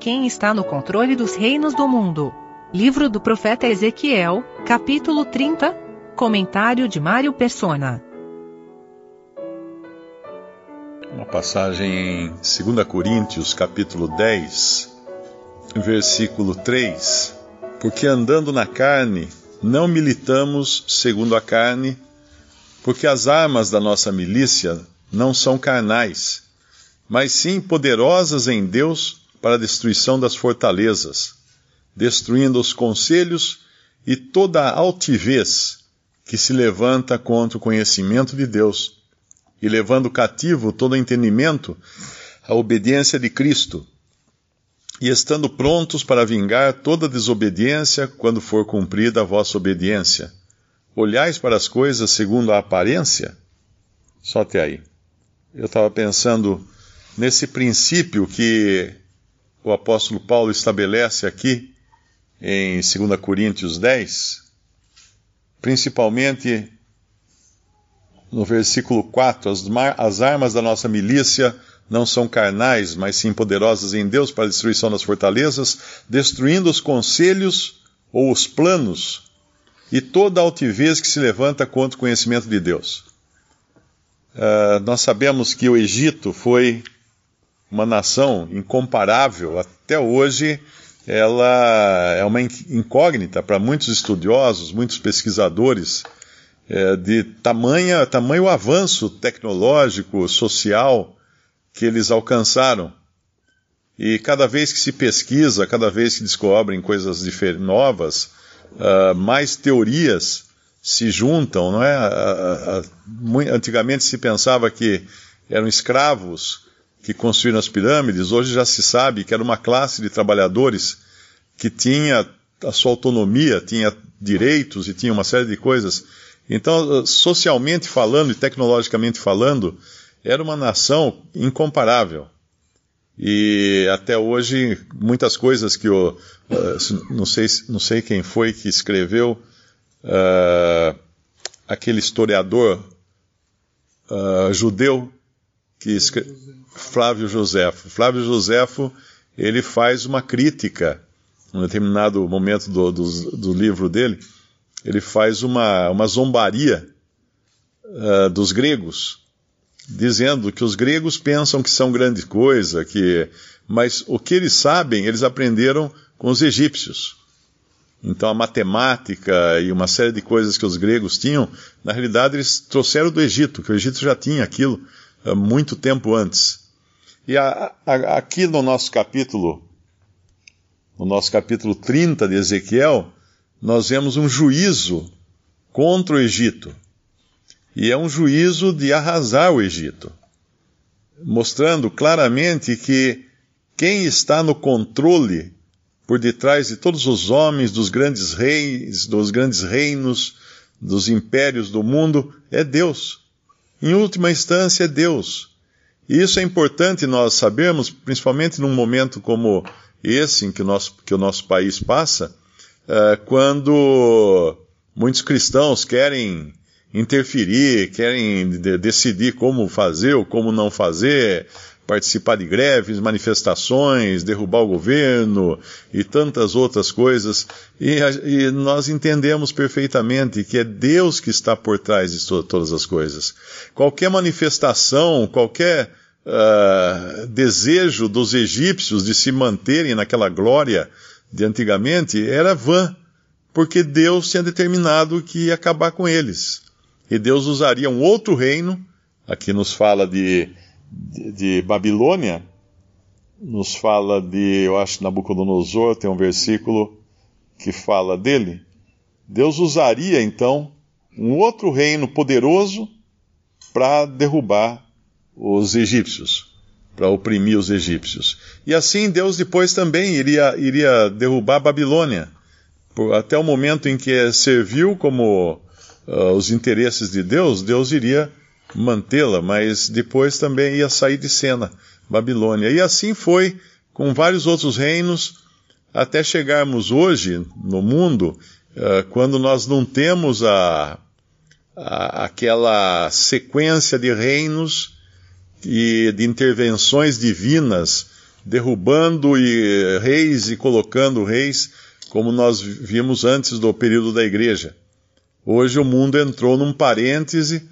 Quem está no controle dos reinos do mundo? Livro do profeta Ezequiel, capítulo 30. Comentário de Mário Persona. Uma passagem em 2 Coríntios, capítulo 10, versículo 3. Porque andando na carne, não militamos segundo a carne, porque as armas da nossa milícia não são carnais, mas sim poderosas em Deus para a destruição das fortalezas, destruindo os conselhos e toda a altivez que se levanta contra o conhecimento de Deus, e levando cativo todo entendimento à obediência de Cristo e estando prontos para vingar toda desobediência quando for cumprida a vossa obediência. Olhais para as coisas segundo a aparência? Só até aí. Eu estava pensando nesse princípio que o apóstolo Paulo estabelece aqui em 2 Coríntios 10, principalmente no versículo 4: as, as armas da nossa milícia não são carnais, mas sim poderosas em Deus para a destruição das fortalezas, destruindo os conselhos ou os planos e toda altivez que se levanta contra o conhecimento de Deus. Uh, nós sabemos que o Egito foi uma nação incomparável, até hoje ela é uma incógnita para muitos estudiosos, muitos pesquisadores, é, de tamanha, tamanho avanço tecnológico, social, que eles alcançaram. E cada vez que se pesquisa, cada vez que descobrem coisas novas, uh, mais teorias se juntam, não é? Uh, uh, antigamente se pensava que eram escravos que construíram as pirâmides, hoje já se sabe que era uma classe de trabalhadores que tinha a sua autonomia, tinha direitos e tinha uma série de coisas. Então, socialmente falando e tecnologicamente falando, era uma nação incomparável. E até hoje, muitas coisas que o. Uh, não, sei, não sei quem foi que escreveu, uh, aquele historiador uh, judeu, que escre... Flávio Joséfo. Flávio Joséfo ele faz uma crítica, em determinado momento do, do, do livro dele, ele faz uma, uma zombaria dos gregos dizendo que os gregos pensam que são grande coisa, que mas o que eles sabem, eles aprenderam com os egípcios. Então a matemática e uma série de coisas que os gregos tinham, na realidade eles trouxeram do Egito, que o Egito já tinha aquilo muito tempo antes. E a, a, aqui no nosso capítulo, no nosso capítulo 30 de Ezequiel, nós vemos um juízo contra o Egito. E é um juízo de arrasar o Egito, mostrando claramente que quem está no controle por detrás de todos os homens, dos grandes reis, dos grandes reinos, dos impérios do mundo, é Deus. Em última instância, é Deus. E isso é importante nós sabermos, principalmente num momento como esse em que o nosso, que o nosso país passa, uh, quando muitos cristãos querem interferir, querem de decidir como fazer ou como não fazer, participar de greves, manifestações, derrubar o governo e tantas outras coisas. E, e nós entendemos perfeitamente que é Deus que está por trás de to todas as coisas. Qualquer manifestação, qualquer uh, desejo dos egípcios de se manterem naquela glória de antigamente era vã, porque Deus tinha determinado que ia acabar com eles e Deus usaria um outro reino, aqui nos fala de, de, Babilônia, nos fala de, eu acho, Nabucodonosor, tem um versículo que fala dele. Deus usaria então um outro reino poderoso para derrubar os egípcios, para oprimir os egípcios. E assim Deus depois também iria, iria derrubar a Babilônia, até o momento em que serviu como uh, os interesses de Deus, Deus iria mantê-la, mas depois também ia sair de cena Babilônia. E assim foi com vários outros reinos, até chegarmos hoje no mundo, uh, quando nós não temos a, a, aquela sequência de reinos e de intervenções divinas derrubando e, reis e colocando reis, como nós vimos antes do período da igreja. Hoje o mundo entrou num parêntese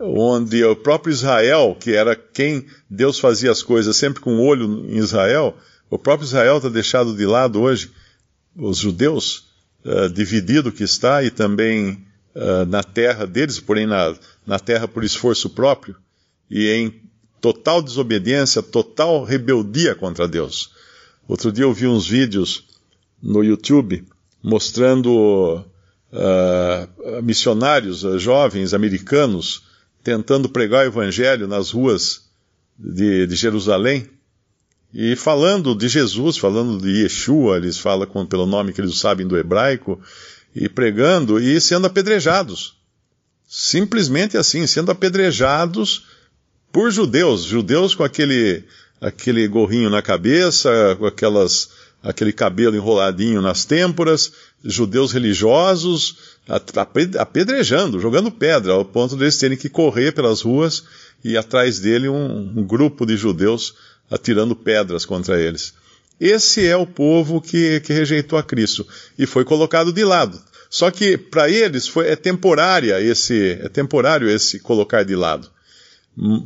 onde o próprio Israel, que era quem Deus fazia as coisas sempre com o olho em Israel, o próprio Israel está deixado de lado hoje, os judeus, uh, dividido que está, e também uh, na terra deles, porém na, na terra por esforço próprio, e em total desobediência, total rebeldia contra Deus. Outro dia eu vi uns vídeos no YouTube mostrando uh, missionários jovens americanos tentando pregar o evangelho nas ruas de, de Jerusalém e falando de Jesus, falando de Yeshua, eles falam com, pelo nome que eles sabem do hebraico, e pregando e sendo apedrejados. Simplesmente assim, sendo apedrejados por judeus, judeus com aquele, aquele gorrinho na cabeça, com aquelas, aquele cabelo enroladinho nas têmporas, judeus religiosos, apedrejando, jogando pedra, ao ponto de eles terem que correr pelas ruas e atrás dele um, um grupo de judeus atirando pedras contra eles. Esse é o povo que, que rejeitou a Cristo e foi colocado de lado. Só que para eles foi, é temporária esse é temporário esse colocar de lado,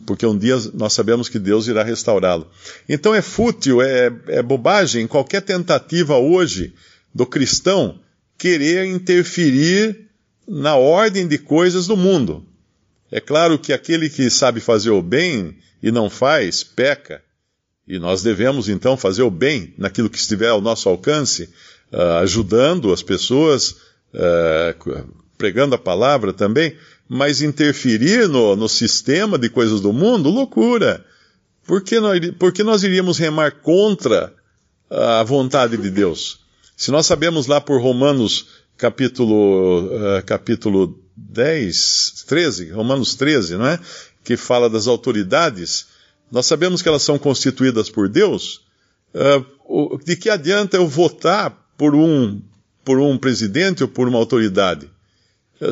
porque um dia nós sabemos que Deus irá restaurá-lo. Então é fútil, é, é bobagem qualquer tentativa hoje do cristão querer interferir na ordem de coisas do mundo. É claro que aquele que sabe fazer o bem e não faz, peca. E nós devemos então fazer o bem naquilo que estiver ao nosso alcance, uh, ajudando as pessoas, uh, pregando a palavra também, mas interferir no, no, sistema de coisas do mundo, loucura. Por que, nós, por que nós iríamos remar contra a vontade de Deus? Se nós sabemos lá por Romanos capítulo, uh, capítulo 10, 13, Romanos 13, não é? Que fala das autoridades, nós sabemos que elas são constituídas por Deus. Uh, de que adianta eu votar por um, por um presidente ou por uma autoridade?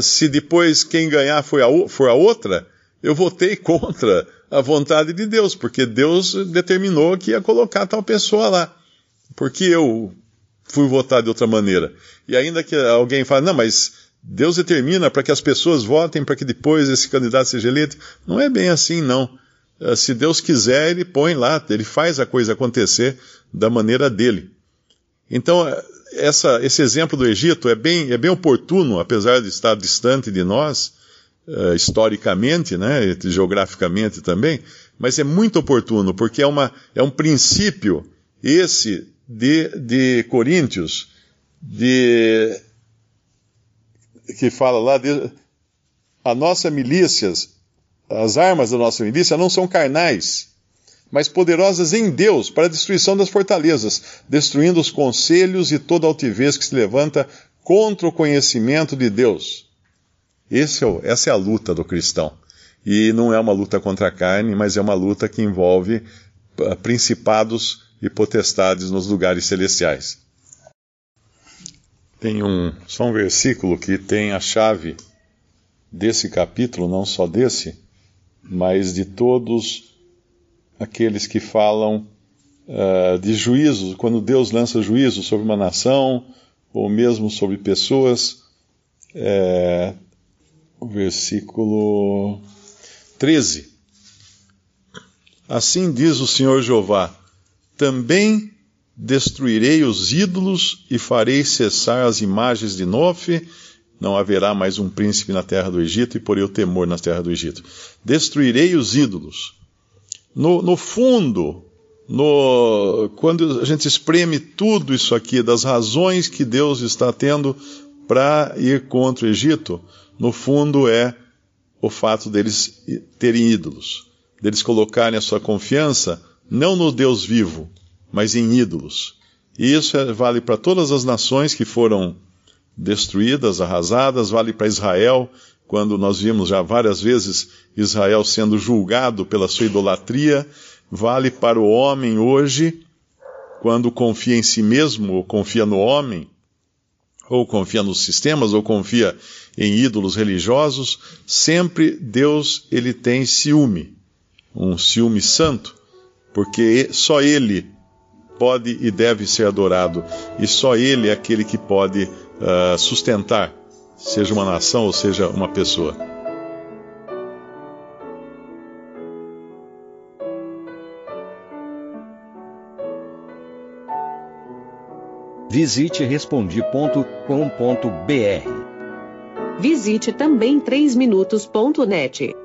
Se depois quem ganhar foi a, for a outra, eu votei contra a vontade de Deus, porque Deus determinou que ia colocar tal pessoa lá. Porque eu fui votar de outra maneira. E ainda que alguém fale, não, mas Deus determina para que as pessoas votem para que depois esse candidato seja eleito. Não é bem assim, não. Eh, se Deus quiser, ele põe lá, ele faz a coisa acontecer da maneira dele. Então, eh, essa, esse exemplo do Egito é bem, é bem oportuno, apesar de estar distante de nós, uh, historicamente, né, geograficamente também, mas é muito oportuno, porque é, uma, é um princípio, esse de, de Coríntios, de, que fala lá, de, a nossa milícias as armas da nossa milícia não são carnais, mas poderosas em Deus para a destruição das fortalezas, destruindo os conselhos e toda altivez que se levanta contra o conhecimento de Deus. É o, essa é a luta do cristão. E não é uma luta contra a carne, mas é uma luta que envolve ah, principados e potestades nos lugares celestiais. Tem um, só um versículo que tem a chave desse capítulo, não só desse, mas de todos aqueles que falam uh, de juízo, quando Deus lança juízo sobre uma nação, ou mesmo sobre pessoas. É, versículo 13. Assim diz o Senhor Jeová: também destruirei os ídolos e farei cessar as imagens de Nofe não haverá mais um príncipe na terra do Egito e porei o temor na terra do Egito. Destruirei os ídolos. No, no fundo, no, quando a gente espreme tudo isso aqui, das razões que Deus está tendo para ir contra o Egito, no fundo é o fato deles terem ídolos, deles colocarem a sua confiança não no Deus vivo, mas em ídolos. E isso é, vale para todas as nações que foram destruídas, arrasadas, vale para Israel, quando nós vimos já várias vezes Israel sendo julgado pela sua idolatria, vale para o homem hoje, quando confia em si mesmo, ou confia no homem, ou confia nos sistemas, ou confia em ídolos religiosos, sempre Deus ele tem ciúme, um ciúme santo, porque só ele pode e deve ser adorado, e só Ele é aquele que pode uh, sustentar, seja uma nação ou seja uma pessoa. Visite respondi.com.br. Visite também 3minutos.net.